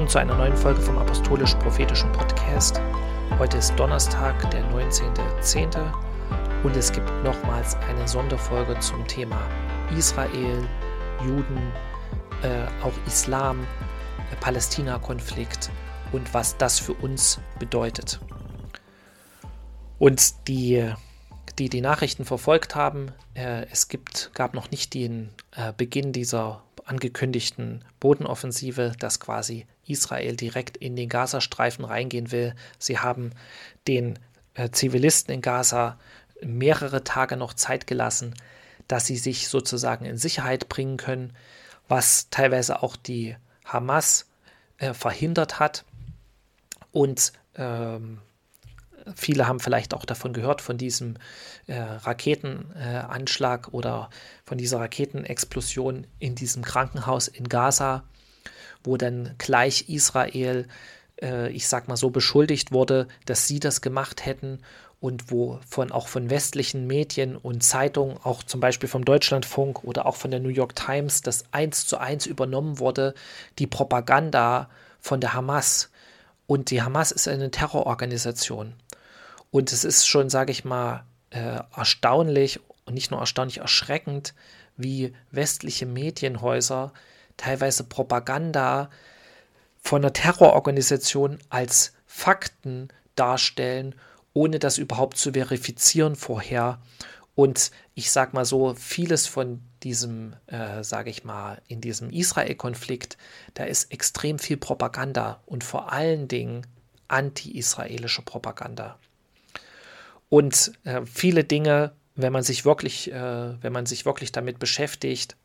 Willkommen zu einer neuen Folge vom Apostolisch-Prophetischen Podcast. Heute ist Donnerstag, der 19.10. und es gibt nochmals eine Sonderfolge zum Thema Israel, Juden, äh, auch Islam, äh, Palästina-Konflikt und was das für uns bedeutet. Und die, die die Nachrichten verfolgt haben, äh, es gibt, gab noch nicht den äh, Beginn dieser angekündigten Bodenoffensive, dass quasi Israel direkt in den Gazastreifen reingehen will. Sie haben den äh, Zivilisten in Gaza mehrere Tage noch Zeit gelassen, dass sie sich sozusagen in Sicherheit bringen können, was teilweise auch die Hamas äh, verhindert hat. Und ähm, viele haben vielleicht auch davon gehört, von diesem äh, Raketenanschlag äh, oder von dieser Raketenexplosion in diesem Krankenhaus in Gaza, wo dann gleich Israel, äh, ich sag mal so, beschuldigt wurde, dass sie das gemacht hätten und wo von auch von westlichen Medien und Zeitungen, auch zum Beispiel vom Deutschlandfunk oder auch von der New York Times, das eins zu eins übernommen wurde, die Propaganda von der Hamas. Und die Hamas ist eine Terrororganisation. Und es ist schon, sage ich mal, äh, erstaunlich und nicht nur erstaunlich, erschreckend, wie westliche Medienhäuser teilweise Propaganda von einer Terrororganisation als Fakten darstellen, ohne das überhaupt zu verifizieren vorher. Und ich sage mal so, vieles von diesem, äh, sage ich mal, in diesem Israel-Konflikt, da ist extrem viel Propaganda und vor allen Dingen anti-israelische Propaganda. Und äh, viele Dinge, wenn man sich wirklich, äh, wenn man sich wirklich damit beschäftigt,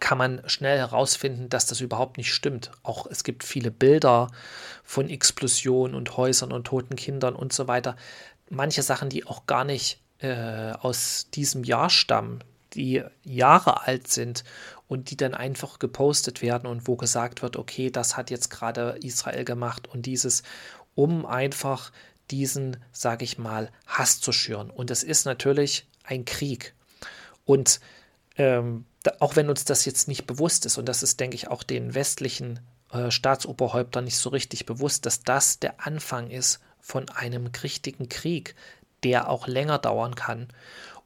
kann man schnell herausfinden, dass das überhaupt nicht stimmt. Auch es gibt viele Bilder von Explosionen und Häusern und toten Kindern und so weiter. Manche Sachen, die auch gar nicht äh, aus diesem Jahr stammen, die Jahre alt sind und die dann einfach gepostet werden und wo gesagt wird, okay, das hat jetzt gerade Israel gemacht und dieses, um einfach diesen, sage ich mal, Hass zu schüren. Und es ist natürlich ein Krieg. Und ähm, auch wenn uns das jetzt nicht bewusst ist, und das ist, denke ich, auch den westlichen äh, Staatsoberhäuptern nicht so richtig bewusst, dass das der Anfang ist von einem richtigen Krieg, der auch länger dauern kann.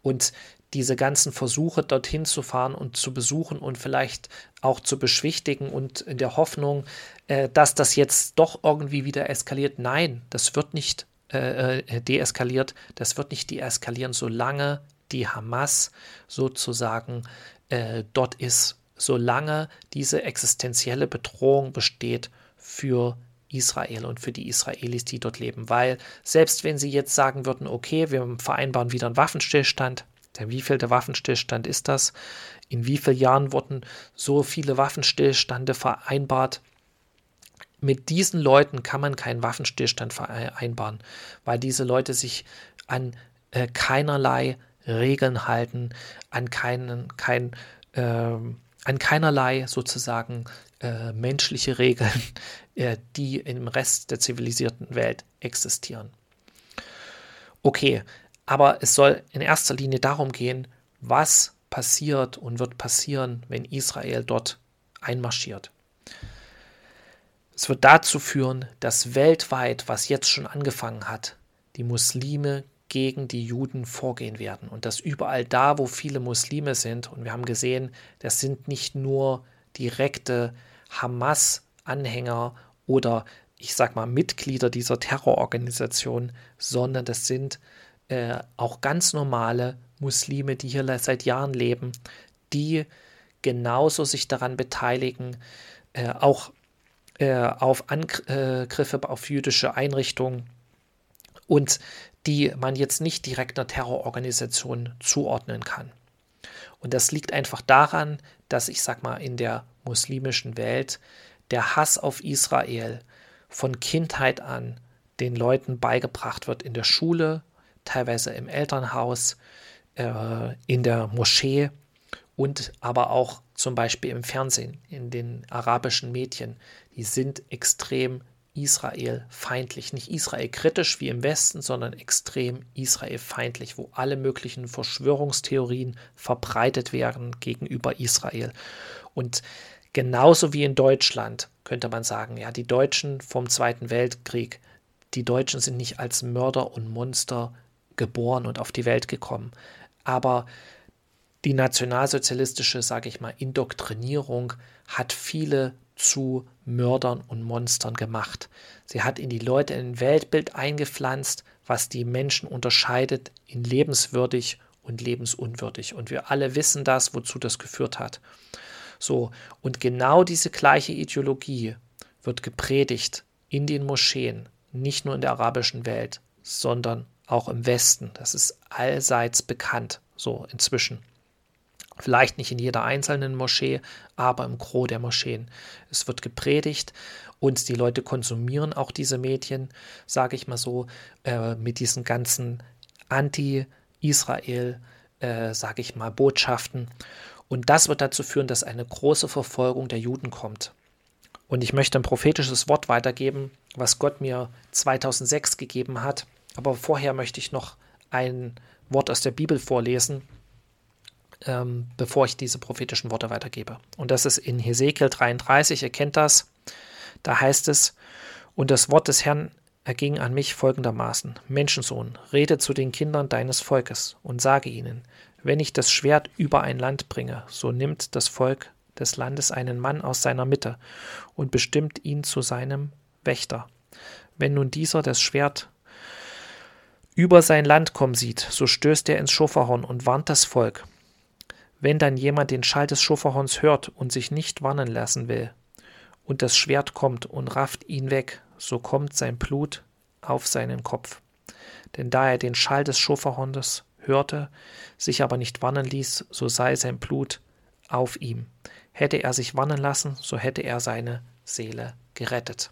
Und diese ganzen Versuche, dorthin zu fahren und zu besuchen und vielleicht auch zu beschwichtigen und in der Hoffnung, äh, dass das jetzt doch irgendwie wieder eskaliert. Nein, das wird nicht äh, äh, deeskaliert. Das wird nicht deeskalieren, solange die Hamas sozusagen äh, dort ist, solange diese existenzielle Bedrohung besteht für Israel und für die Israelis, die dort leben. Weil selbst wenn sie jetzt sagen würden, okay, wir vereinbaren wieder einen Waffenstillstand, der wievielte Waffenstillstand ist das? In wie vielen Jahren wurden so viele Waffenstillstände vereinbart? mit diesen Leuten kann man keinen Waffenstillstand vereinbaren, weil diese Leute sich an äh, keinerlei Regeln halten, an keinen, kein, äh, an keinerlei sozusagen äh, menschliche Regeln, äh, die im Rest der zivilisierten Welt existieren. Okay, aber es soll in erster Linie darum gehen, was passiert und wird passieren, wenn Israel dort einmarschiert. Es wird dazu führen, dass weltweit, was jetzt schon angefangen hat, die Muslime gegen die Juden vorgehen werden. Und dass überall da, wo viele Muslime sind, und wir haben gesehen, das sind nicht nur direkte Hamas-Anhänger oder ich sag mal Mitglieder dieser Terrororganisation, sondern das sind äh, auch ganz normale Muslime, die hier seit Jahren leben, die genauso sich daran beteiligen, äh, auch äh, auf Angriffe auf jüdische Einrichtungen und die man jetzt nicht direkt einer Terrororganisation zuordnen kann. Und das liegt einfach daran, dass ich sag mal in der muslimischen Welt der Hass auf Israel von Kindheit an den Leuten beigebracht wird in der Schule, teilweise im Elternhaus, äh, in der Moschee und aber auch zum Beispiel im Fernsehen, in den arabischen Medien, die sind extrem Israel feindlich. Nicht Israel kritisch wie im Westen, sondern extrem Israel feindlich, wo alle möglichen Verschwörungstheorien verbreitet werden gegenüber Israel. Und genauso wie in Deutschland könnte man sagen, ja, die Deutschen vom Zweiten Weltkrieg, die Deutschen sind nicht als Mörder und Monster geboren und auf die Welt gekommen. Aber die nationalsozialistische, sage ich mal, Indoktrinierung hat viele zu Mördern und Monstern gemacht. Sie hat in die Leute ein Weltbild eingepflanzt, was die Menschen unterscheidet in lebenswürdig und lebensunwürdig. Und wir alle wissen das, wozu das geführt hat. So, und genau diese gleiche Ideologie wird gepredigt in den Moscheen, nicht nur in der arabischen Welt, sondern auch im Westen. Das ist allseits bekannt, so inzwischen. Vielleicht nicht in jeder einzelnen Moschee, aber im Gros der Moscheen. Es wird gepredigt und die Leute konsumieren auch diese Medien, sage ich mal so, äh, mit diesen ganzen Anti-Israel, äh, sage ich mal, Botschaften. Und das wird dazu führen, dass eine große Verfolgung der Juden kommt. Und ich möchte ein prophetisches Wort weitergeben, was Gott mir 2006 gegeben hat. Aber vorher möchte ich noch ein Wort aus der Bibel vorlesen, ähm, bevor ich diese prophetischen Worte weitergebe. Und das ist in Hesekiel 33, ihr kennt das. Da heißt es, und das Wort des Herrn erging an mich folgendermaßen, Menschensohn, rede zu den Kindern deines Volkes und sage ihnen, wenn ich das Schwert über ein Land bringe, so nimmt das Volk des Landes einen Mann aus seiner Mitte und bestimmt ihn zu seinem Wächter. Wenn nun dieser das Schwert über sein Land kommen sieht, so stößt er ins Schofahorn und warnt das Volk. Wenn dann jemand den Schall des Schofahorns hört und sich nicht warnen lassen will, und das Schwert kommt und rafft ihn weg, so kommt sein Blut auf seinen Kopf. Denn da er den Schall des Schofahorns hörte, sich aber nicht warnen ließ, so sei sein Blut auf ihm. Hätte er sich warnen lassen, so hätte er seine Seele gerettet.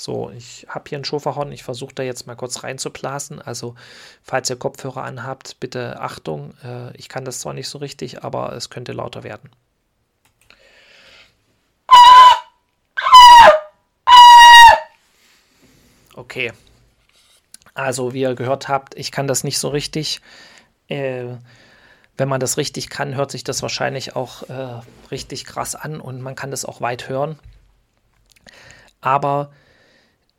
So, ich habe hier ein Schofahorn, ich versuche da jetzt mal kurz reinzublasen. Also, falls ihr Kopfhörer anhabt, bitte Achtung. Äh, ich kann das zwar nicht so richtig, aber es könnte lauter werden. Okay. Also, wie ihr gehört habt, ich kann das nicht so richtig. Äh, wenn man das richtig kann, hört sich das wahrscheinlich auch äh, richtig krass an und man kann das auch weit hören. Aber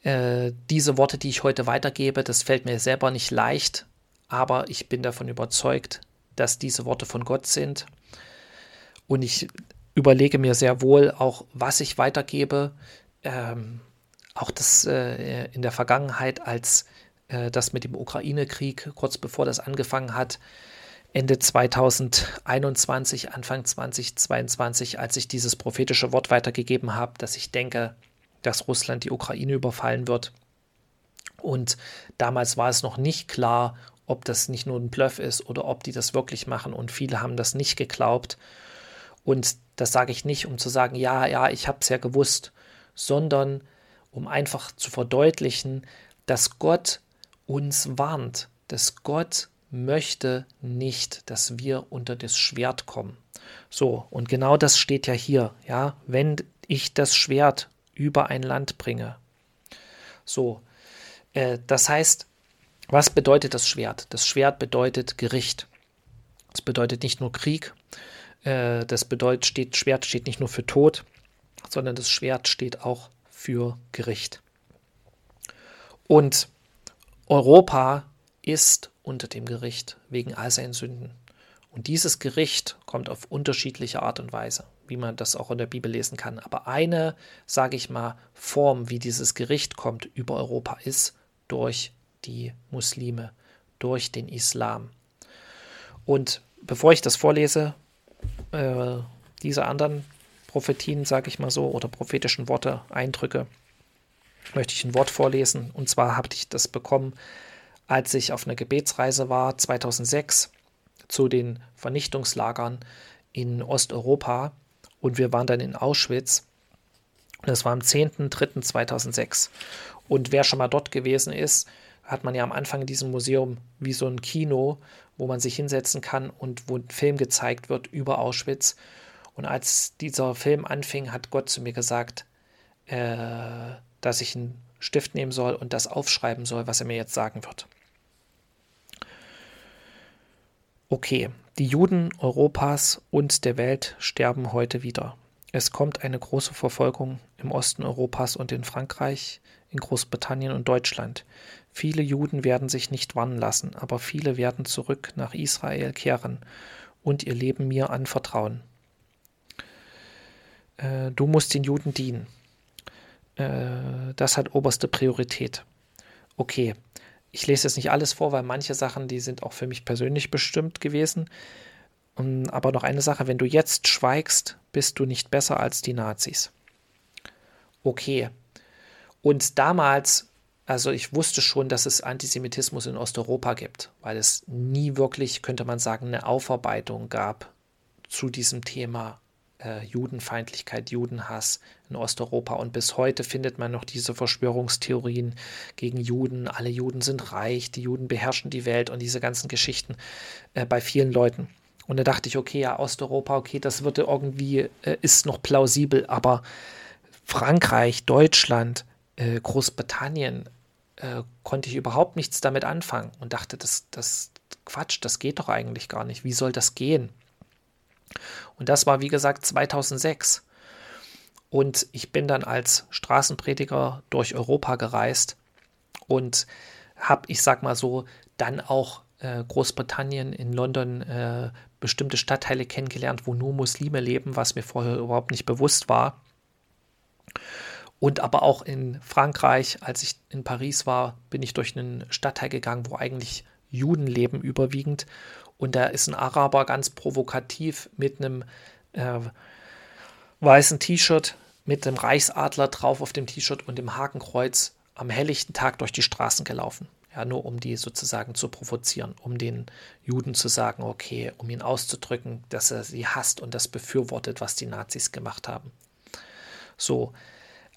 äh, diese Worte, die ich heute weitergebe, das fällt mir selber nicht leicht, aber ich bin davon überzeugt, dass diese Worte von Gott sind. Und ich überlege mir sehr wohl auch, was ich weitergebe. Ähm, auch das äh, in der Vergangenheit, als äh, das mit dem Ukraine-Krieg, kurz bevor das angefangen hat, Ende 2021, Anfang 2022, als ich dieses prophetische Wort weitergegeben habe, dass ich denke, dass Russland die Ukraine überfallen wird. Und damals war es noch nicht klar, ob das nicht nur ein Bluff ist oder ob die das wirklich machen. Und viele haben das nicht geglaubt. Und das sage ich nicht, um zu sagen, ja, ja, ich habe es ja gewusst, sondern um einfach zu verdeutlichen, dass Gott uns warnt, dass Gott möchte nicht, dass wir unter das Schwert kommen. So, und genau das steht ja hier, ja, wenn ich das Schwert über ein Land bringe. So, äh, das heißt, was bedeutet das Schwert? Das Schwert bedeutet Gericht. Es bedeutet nicht nur Krieg, äh, das bedeutet, steht, Schwert steht nicht nur für Tod, sondern das Schwert steht auch für Gericht. Und Europa ist unter dem Gericht wegen all seinen Sünden. Und dieses Gericht kommt auf unterschiedliche Art und Weise wie man das auch in der Bibel lesen kann. Aber eine, sage ich mal, Form, wie dieses Gericht kommt über Europa, ist durch die Muslime, durch den Islam. Und bevor ich das vorlese, äh, diese anderen Prophetien, sage ich mal so, oder prophetischen Worte, Eindrücke, möchte ich ein Wort vorlesen. Und zwar habe ich das bekommen, als ich auf einer Gebetsreise war, 2006, zu den Vernichtungslagern in Osteuropa. Und wir waren dann in Auschwitz. Das war am 10.03.2006. Und wer schon mal dort gewesen ist, hat man ja am Anfang in diesem Museum wie so ein Kino, wo man sich hinsetzen kann und wo ein Film gezeigt wird über Auschwitz. Und als dieser Film anfing, hat Gott zu mir gesagt, äh, dass ich einen Stift nehmen soll und das aufschreiben soll, was er mir jetzt sagen wird. Okay, die Juden Europas und der Welt sterben heute wieder. Es kommt eine große Verfolgung im Osten Europas und in Frankreich, in Großbritannien und Deutschland. Viele Juden werden sich nicht warnen lassen, aber viele werden zurück nach Israel kehren und ihr Leben mir anvertrauen. Äh, du musst den Juden dienen. Äh, das hat oberste Priorität. Okay, ich lese jetzt nicht alles vor, weil manche Sachen, die sind auch für mich persönlich bestimmt gewesen. Um, aber noch eine Sache, wenn du jetzt schweigst, bist du nicht besser als die Nazis. Okay. Und damals, also ich wusste schon, dass es Antisemitismus in Osteuropa gibt, weil es nie wirklich, könnte man sagen, eine Aufarbeitung gab zu diesem Thema äh, Judenfeindlichkeit, Judenhass in Osteuropa. Und bis heute findet man noch diese Verschwörungstheorien gegen Juden. Alle Juden sind reich, die Juden beherrschen die Welt und diese ganzen Geschichten äh, bei vielen Leuten. Und da dachte ich, okay, ja, Osteuropa, okay, das wird irgendwie, äh, ist noch plausibel, aber Frankreich, Deutschland, äh, Großbritannien, äh, konnte ich überhaupt nichts damit anfangen und dachte, das, das Quatsch, das geht doch eigentlich gar nicht. Wie soll das gehen? Und das war, wie gesagt, 2006. Und ich bin dann als Straßenprediger durch Europa gereist und habe, ich sag mal so, dann auch äh, Großbritannien in London äh, bestimmte Stadtteile kennengelernt, wo nur Muslime leben, was mir vorher überhaupt nicht bewusst war. Und aber auch in Frankreich, als ich in Paris war, bin ich durch einen Stadtteil gegangen, wo eigentlich Juden leben überwiegend. Und da ist ein Araber ganz provokativ mit einem äh, weißen T-Shirt, mit dem Reichsadler drauf auf dem T-Shirt und dem Hakenkreuz am helllichten Tag durch die Straßen gelaufen. Ja, nur um die sozusagen zu provozieren, um den Juden zu sagen, okay, um ihn auszudrücken, dass er sie hasst und das befürwortet, was die Nazis gemacht haben. So.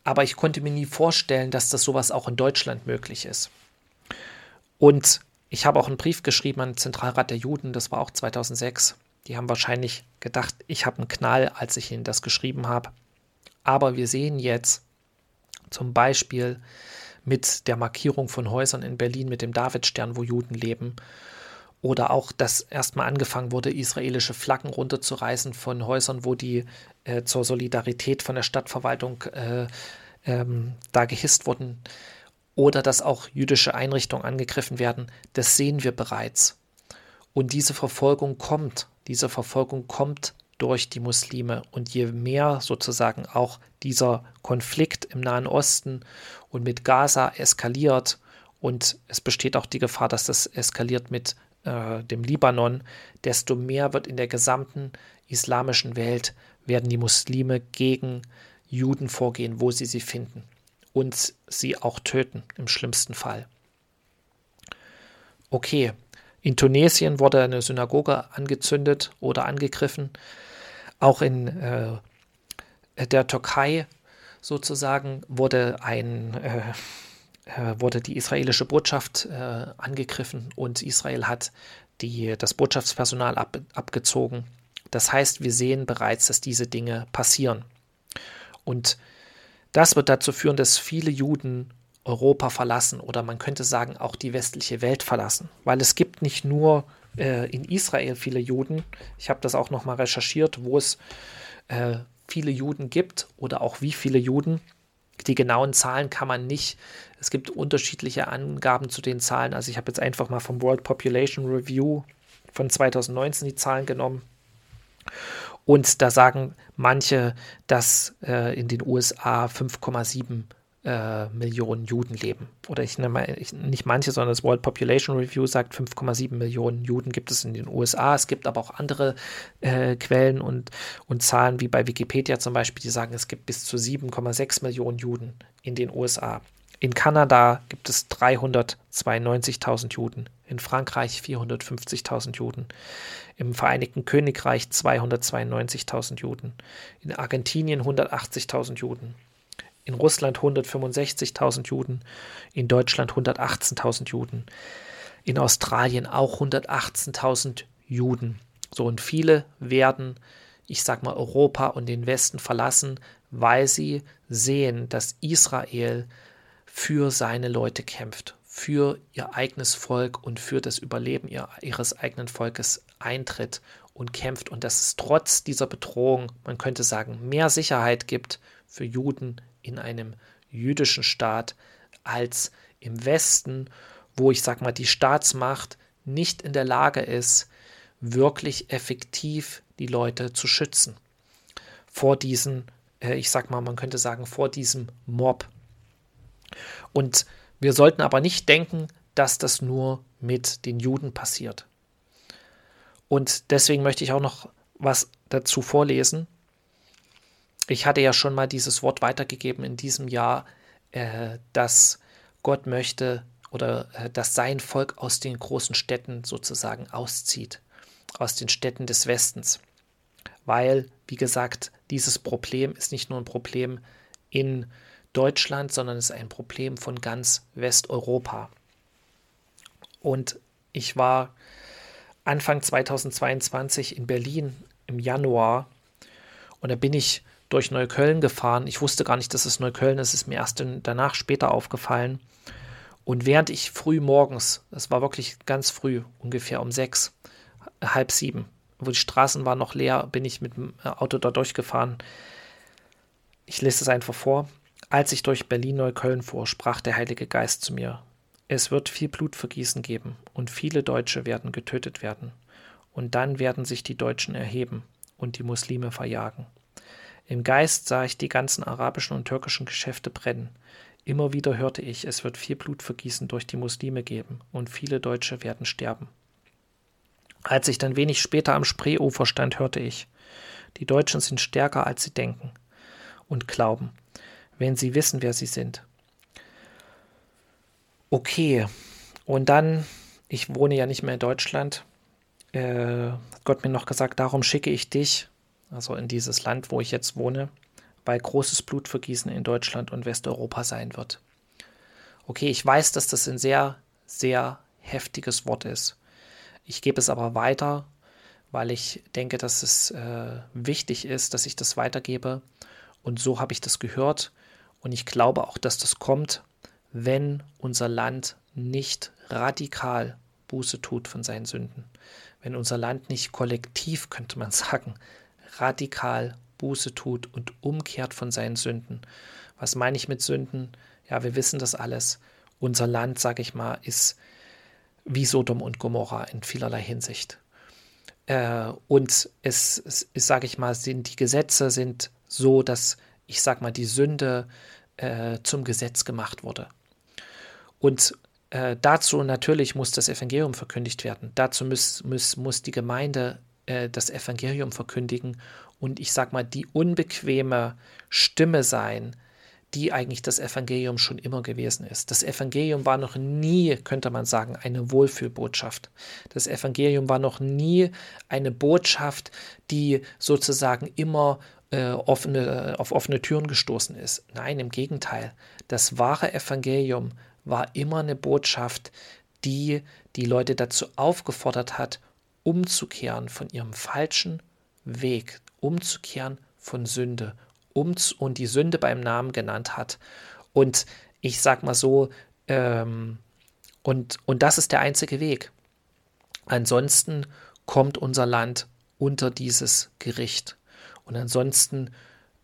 Aber ich konnte mir nie vorstellen, dass das sowas auch in Deutschland möglich ist. Und ich habe auch einen Brief geschrieben an den Zentralrat der Juden, das war auch 2006. Die haben wahrscheinlich gedacht, ich habe einen Knall, als ich ihnen das geschrieben habe. Aber wir sehen jetzt zum Beispiel, mit der Markierung von Häusern in Berlin mit dem Davidstern, wo Juden leben. Oder auch, dass erstmal angefangen wurde, israelische Flaggen runterzureißen von Häusern, wo die äh, zur Solidarität von der Stadtverwaltung äh, ähm, da gehisst wurden. Oder dass auch jüdische Einrichtungen angegriffen werden. Das sehen wir bereits. Und diese Verfolgung kommt. Diese Verfolgung kommt durch die Muslime. Und je mehr sozusagen auch dieser Konflikt im Nahen Osten und mit Gaza eskaliert, und es besteht auch die Gefahr, dass das eskaliert mit äh, dem Libanon, desto mehr wird in der gesamten islamischen Welt, werden die Muslime gegen Juden vorgehen, wo sie sie finden und sie auch töten, im schlimmsten Fall. Okay, in Tunesien wurde eine Synagoge angezündet oder angegriffen. Auch in äh, der Türkei sozusagen wurde ein äh, äh, wurde die israelische Botschaft äh, angegriffen und Israel hat die, das Botschaftspersonal ab, abgezogen. Das heißt, wir sehen bereits, dass diese Dinge passieren. Und das wird dazu führen, dass viele Juden Europa verlassen oder man könnte sagen auch die westliche Welt verlassen, weil es gibt nicht nur äh, in Israel viele Juden. Ich habe das auch noch mal recherchiert, wo es äh, viele Juden gibt oder auch wie viele Juden. Die genauen Zahlen kann man nicht. Es gibt unterschiedliche Angaben zu den Zahlen. Also ich habe jetzt einfach mal vom World Population Review von 2019 die Zahlen genommen. Und da sagen manche, dass äh, in den USA 5,7 äh, Millionen Juden leben. Oder ich nenne ich, nicht manche, sondern das World Population Review sagt 5,7 Millionen Juden gibt es in den USA. Es gibt aber auch andere äh, Quellen und, und Zahlen, wie bei Wikipedia zum Beispiel, die sagen, es gibt bis zu 7,6 Millionen Juden in den USA. In Kanada gibt es 392.000 Juden, in Frankreich 450.000 Juden, im Vereinigten Königreich 292.000 Juden, in Argentinien 180.000 Juden, in Russland 165.000 Juden, in Deutschland 118.000 Juden, in Australien auch 118.000 Juden. So und viele werden, ich sag mal, Europa und den Westen verlassen, weil sie sehen, dass Israel für seine Leute kämpft, für ihr eigenes Volk und für das Überleben ihres eigenen Volkes eintritt und kämpft und dass es trotz dieser Bedrohung, man könnte sagen, mehr Sicherheit gibt für Juden in einem jüdischen Staat als im Westen, wo ich sag mal die Staatsmacht nicht in der Lage ist, wirklich effektiv die Leute zu schützen vor diesen, äh, ich sag mal, man könnte sagen, vor diesem Mob. Und wir sollten aber nicht denken, dass das nur mit den Juden passiert. Und deswegen möchte ich auch noch was dazu vorlesen. Ich hatte ja schon mal dieses Wort weitergegeben in diesem Jahr, äh, dass Gott möchte oder äh, dass sein Volk aus den großen Städten sozusagen auszieht, aus den Städten des Westens. Weil, wie gesagt, dieses Problem ist nicht nur ein Problem in Deutschland, sondern es ist ein Problem von ganz Westeuropa. Und ich war Anfang 2022 in Berlin im Januar und da bin ich durch Neukölln gefahren. Ich wusste gar nicht, dass es Neukölln ist, es ist mir erst danach später aufgefallen. Und während ich früh morgens, das war wirklich ganz früh, ungefähr um sechs, halb sieben, wo die Straßen waren noch leer, bin ich mit dem Auto da durchgefahren. Ich lese es einfach vor. Als ich durch Berlin-Neukölln fuhr, sprach der Heilige Geist zu mir: Es wird viel Blutvergießen geben und viele Deutsche werden getötet werden. Und dann werden sich die Deutschen erheben und die Muslime verjagen. Im Geist sah ich die ganzen arabischen und türkischen Geschäfte brennen. Immer wieder hörte ich, es wird viel Blutvergießen durch die Muslime geben und viele Deutsche werden sterben. Als ich dann wenig später am Spreeufer stand, hörte ich, die Deutschen sind stärker, als sie denken und glauben, wenn sie wissen, wer sie sind. Okay, und dann, ich wohne ja nicht mehr in Deutschland, äh, hat Gott mir noch gesagt, darum schicke ich dich, also in dieses Land, wo ich jetzt wohne, weil großes Blutvergießen in Deutschland und Westeuropa sein wird. Okay, ich weiß, dass das ein sehr, sehr heftiges Wort ist. Ich gebe es aber weiter, weil ich denke, dass es äh, wichtig ist, dass ich das weitergebe. Und so habe ich das gehört. Und ich glaube auch, dass das kommt, wenn unser Land nicht radikal Buße tut von seinen Sünden. Wenn unser Land nicht kollektiv, könnte man sagen, radikal Buße tut und umkehrt von seinen Sünden. Was meine ich mit Sünden? Ja, wir wissen das alles. Unser Land, sage ich mal, ist wie Sodom und Gomorra in vielerlei Hinsicht. Äh, und es, es sage ich mal, sind die Gesetze sind so, dass ich sage mal die Sünde äh, zum Gesetz gemacht wurde. Und äh, dazu natürlich muss das Evangelium verkündigt werden. Dazu muss, muss, muss die Gemeinde äh, das Evangelium verkündigen und ich sage mal die unbequeme Stimme sein, die eigentlich das Evangelium schon immer gewesen ist. Das Evangelium war noch nie, könnte man sagen, eine Wohlfühlbotschaft. Das Evangelium war noch nie eine Botschaft, die sozusagen immer äh, offene, auf offene Türen gestoßen ist. Nein, im Gegenteil. Das wahre Evangelium war immer eine Botschaft, die die Leute dazu aufgefordert hat, umzukehren von ihrem falschen Weg, umzukehren von Sünde, uns und die Sünde beim Namen genannt hat. Und ich sag mal so, ähm, und, und das ist der einzige Weg. Ansonsten kommt unser Land unter dieses Gericht. Und ansonsten,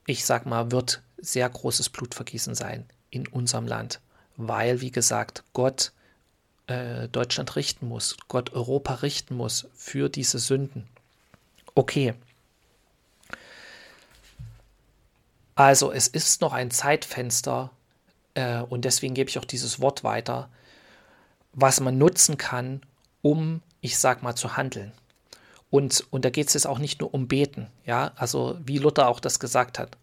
ich sag mal, wird sehr großes Blutvergießen sein in unserem Land, weil, wie gesagt, Gott äh, Deutschland richten muss, Gott Europa richten muss für diese Sünden. Okay, Also es ist noch ein Zeitfenster äh, und deswegen gebe ich auch dieses Wort weiter, was man nutzen kann, um, ich sag mal, zu handeln. Und, und da geht es jetzt auch nicht nur um Beten, ja, also wie Luther auch das gesagt hat,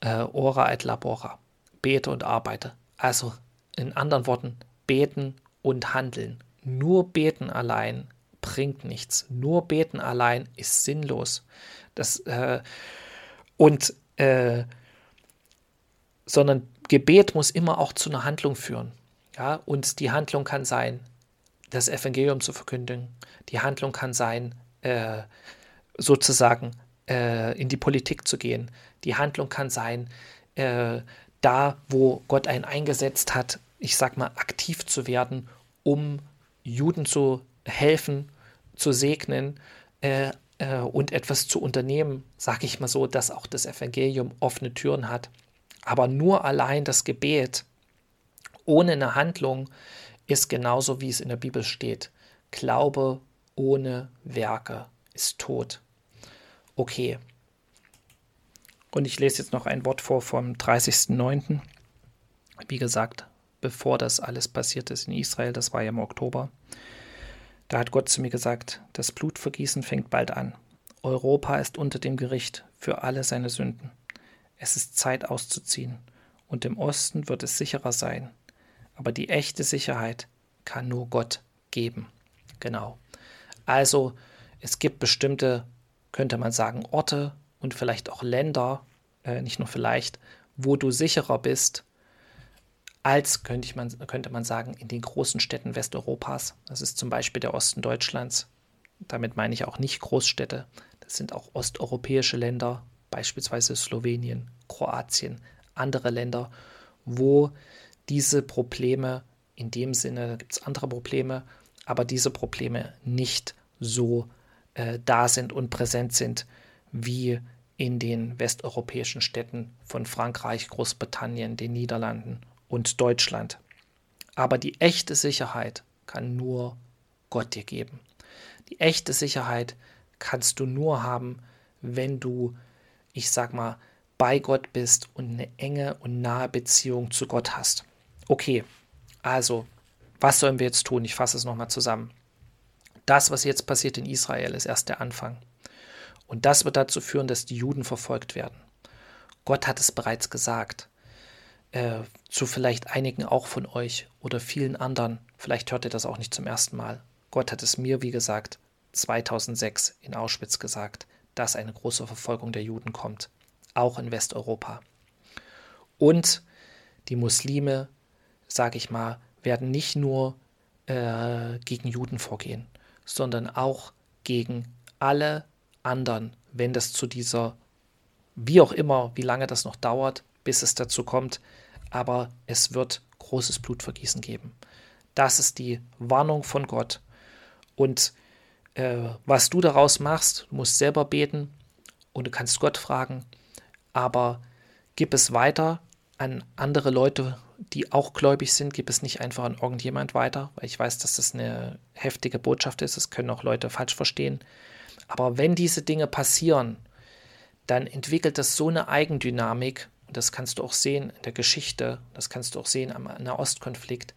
äh, ora et labora, bete und arbeite. Also in anderen Worten, beten und handeln. Nur beten allein bringt nichts. Nur beten allein ist sinnlos. Das, äh, und äh, sondern Gebet muss immer auch zu einer Handlung führen. Ja, und die Handlung kann sein, das Evangelium zu verkündigen. Die Handlung kann sein, äh, sozusagen äh, in die Politik zu gehen. Die Handlung kann sein, äh, da, wo Gott einen eingesetzt hat, ich sag mal, aktiv zu werden, um Juden zu helfen, zu segnen äh, äh, und etwas zu unternehmen, sage ich mal so, dass auch das Evangelium offene Türen hat. Aber nur allein das Gebet ohne eine Handlung ist genauso, wie es in der Bibel steht. Glaube ohne Werke ist tot. Okay. Und ich lese jetzt noch ein Wort vor vom 30.09. Wie gesagt, bevor das alles passiert ist in Israel, das war ja im Oktober. Da hat Gott zu mir gesagt, das Blutvergießen fängt bald an. Europa ist unter dem Gericht für alle seine Sünden. Es ist Zeit auszuziehen, und im Osten wird es sicherer sein. Aber die echte Sicherheit kann nur Gott geben. Genau. Also es gibt bestimmte, könnte man sagen, Orte und vielleicht auch Länder, äh, nicht nur vielleicht, wo du sicherer bist, als könnte, man, könnte man sagen, in den großen Städten Westeuropas. Das ist zum Beispiel der Osten Deutschlands. Damit meine ich auch nicht Großstädte. Das sind auch osteuropäische Länder, beispielsweise Slowenien, Kroatien, andere Länder, wo diese Probleme in dem Sinne, gibt es andere Probleme, aber diese Probleme nicht so äh, da sind und präsent sind wie in den westeuropäischen Städten von Frankreich, Großbritannien, den Niederlanden und Deutschland. Aber die echte Sicherheit kann nur Gott dir geben. Die echte Sicherheit kannst du nur haben, wenn du, ich sag mal, bei Gott bist und eine enge und nahe Beziehung zu Gott hast. Okay, also, was sollen wir jetzt tun? Ich fasse es nochmal zusammen. Das, was jetzt passiert in Israel, ist erst der Anfang. Und das wird dazu führen, dass die Juden verfolgt werden. Gott hat es bereits gesagt. Äh, zu vielleicht einigen auch von euch oder vielen anderen. Vielleicht hört ihr das auch nicht zum ersten Mal. Gott hat es mir, wie gesagt, 2006 in Auschwitz gesagt, dass eine große Verfolgung der Juden kommt, auch in Westeuropa. Und die Muslime sage ich mal, werden nicht nur äh, gegen Juden vorgehen, sondern auch gegen alle anderen, wenn das zu dieser, wie auch immer, wie lange das noch dauert, bis es dazu kommt, aber es wird großes Blutvergießen geben. Das ist die Warnung von Gott. Und äh, was du daraus machst, du musst selber beten und du kannst Gott fragen, aber gib es weiter an andere Leute die auch gläubig sind, gibt es nicht einfach an irgendjemand weiter, weil ich weiß, dass das eine heftige Botschaft ist. Das können auch Leute falsch verstehen. Aber wenn diese Dinge passieren, dann entwickelt das so eine Eigendynamik, und das kannst du auch sehen in der Geschichte, das kannst du auch sehen am Nahostkonflikt,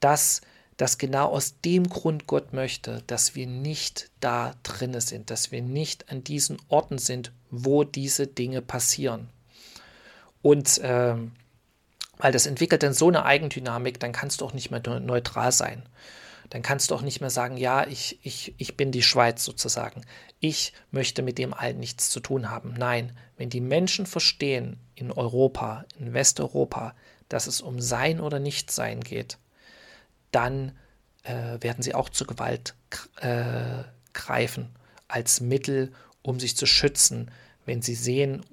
dass dass genau aus dem Grund Gott möchte, dass wir nicht da drinne sind, dass wir nicht an diesen Orten sind, wo diese Dinge passieren. Und ähm, weil das entwickelt dann so eine Eigendynamik, dann kannst du auch nicht mehr neutral sein. Dann kannst du auch nicht mehr sagen, ja, ich, ich, ich bin die Schweiz sozusagen. Ich möchte mit dem allen nichts zu tun haben. Nein, wenn die Menschen verstehen in Europa, in Westeuropa, dass es um Sein oder Nichtsein geht, dann äh, werden sie auch zur Gewalt äh, greifen als Mittel, um sich zu schützen, wenn sie sehen,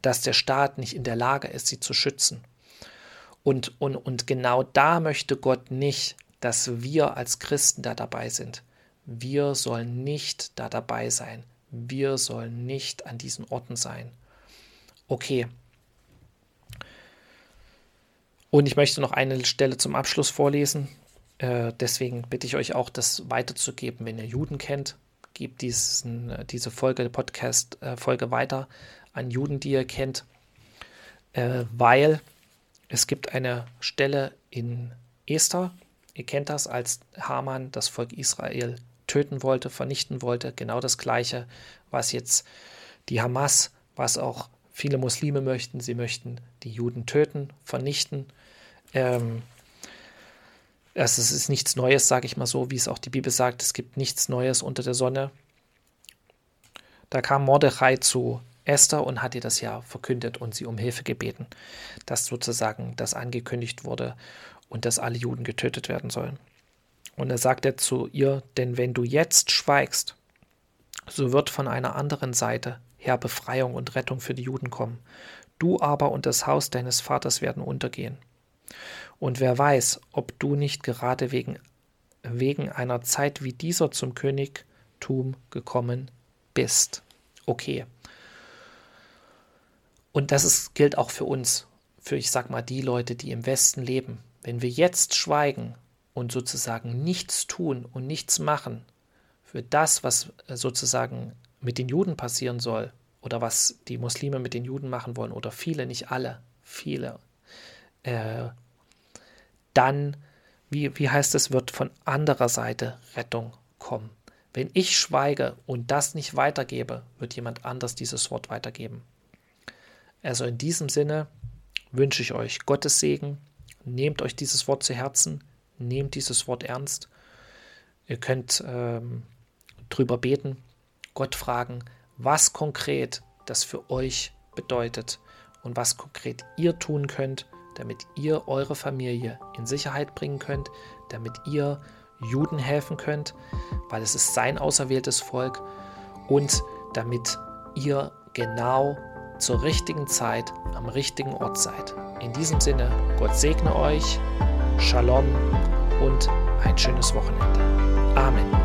dass der Staat nicht in der Lage ist, sie zu schützen. Und, und, und genau da möchte Gott nicht, dass wir als Christen da dabei sind. Wir sollen nicht da dabei sein. Wir sollen nicht an diesen Orten sein. Okay. Und ich möchte noch eine Stelle zum Abschluss vorlesen. Äh, deswegen bitte ich euch auch, das weiterzugeben, wenn ihr Juden kennt. Gebt diesen, äh, diese Folge, Podcast-Folge äh, weiter an Juden, die ihr kennt, äh, weil es gibt eine Stelle in Esther, ihr kennt das, als Haman das Volk Israel töten wollte, vernichten wollte, genau das gleiche, was jetzt die Hamas, was auch viele Muslime möchten, sie möchten die Juden töten, vernichten. Ähm, es ist nichts Neues, sage ich mal so, wie es auch die Bibel sagt, es gibt nichts Neues unter der Sonne. Da kam Mordechai zu Esther und hat ihr das ja verkündet und sie um Hilfe gebeten, dass sozusagen das angekündigt wurde und dass alle Juden getötet werden sollen. Und er sagte zu ihr, denn wenn du jetzt schweigst, so wird von einer anderen Seite Herr, Befreiung und Rettung für die Juden kommen. Du aber und das Haus deines Vaters werden untergehen. Und wer weiß, ob du nicht gerade wegen, wegen einer Zeit wie dieser zum Königtum gekommen bist. Okay. Und das ist, gilt auch für uns, für ich sag mal die Leute, die im Westen leben. Wenn wir jetzt schweigen und sozusagen nichts tun und nichts machen für das, was sozusagen mit den Juden passieren soll oder was die Muslime mit den Juden machen wollen oder viele, nicht alle, viele, äh, dann, wie, wie heißt es, wird von anderer Seite Rettung kommen. Wenn ich schweige und das nicht weitergebe, wird jemand anders dieses Wort weitergeben. Also in diesem Sinne wünsche ich euch Gottes Segen. Nehmt euch dieses Wort zu Herzen, nehmt dieses Wort ernst. Ihr könnt ähm, drüber beten, Gott fragen, was konkret das für euch bedeutet und was konkret ihr tun könnt, damit ihr eure Familie in Sicherheit bringen könnt, damit ihr Juden helfen könnt, weil es ist sein auserwähltes Volk und damit ihr genau zur richtigen Zeit am richtigen Ort seid. In diesem Sinne, Gott segne euch, Shalom und ein schönes Wochenende. Amen.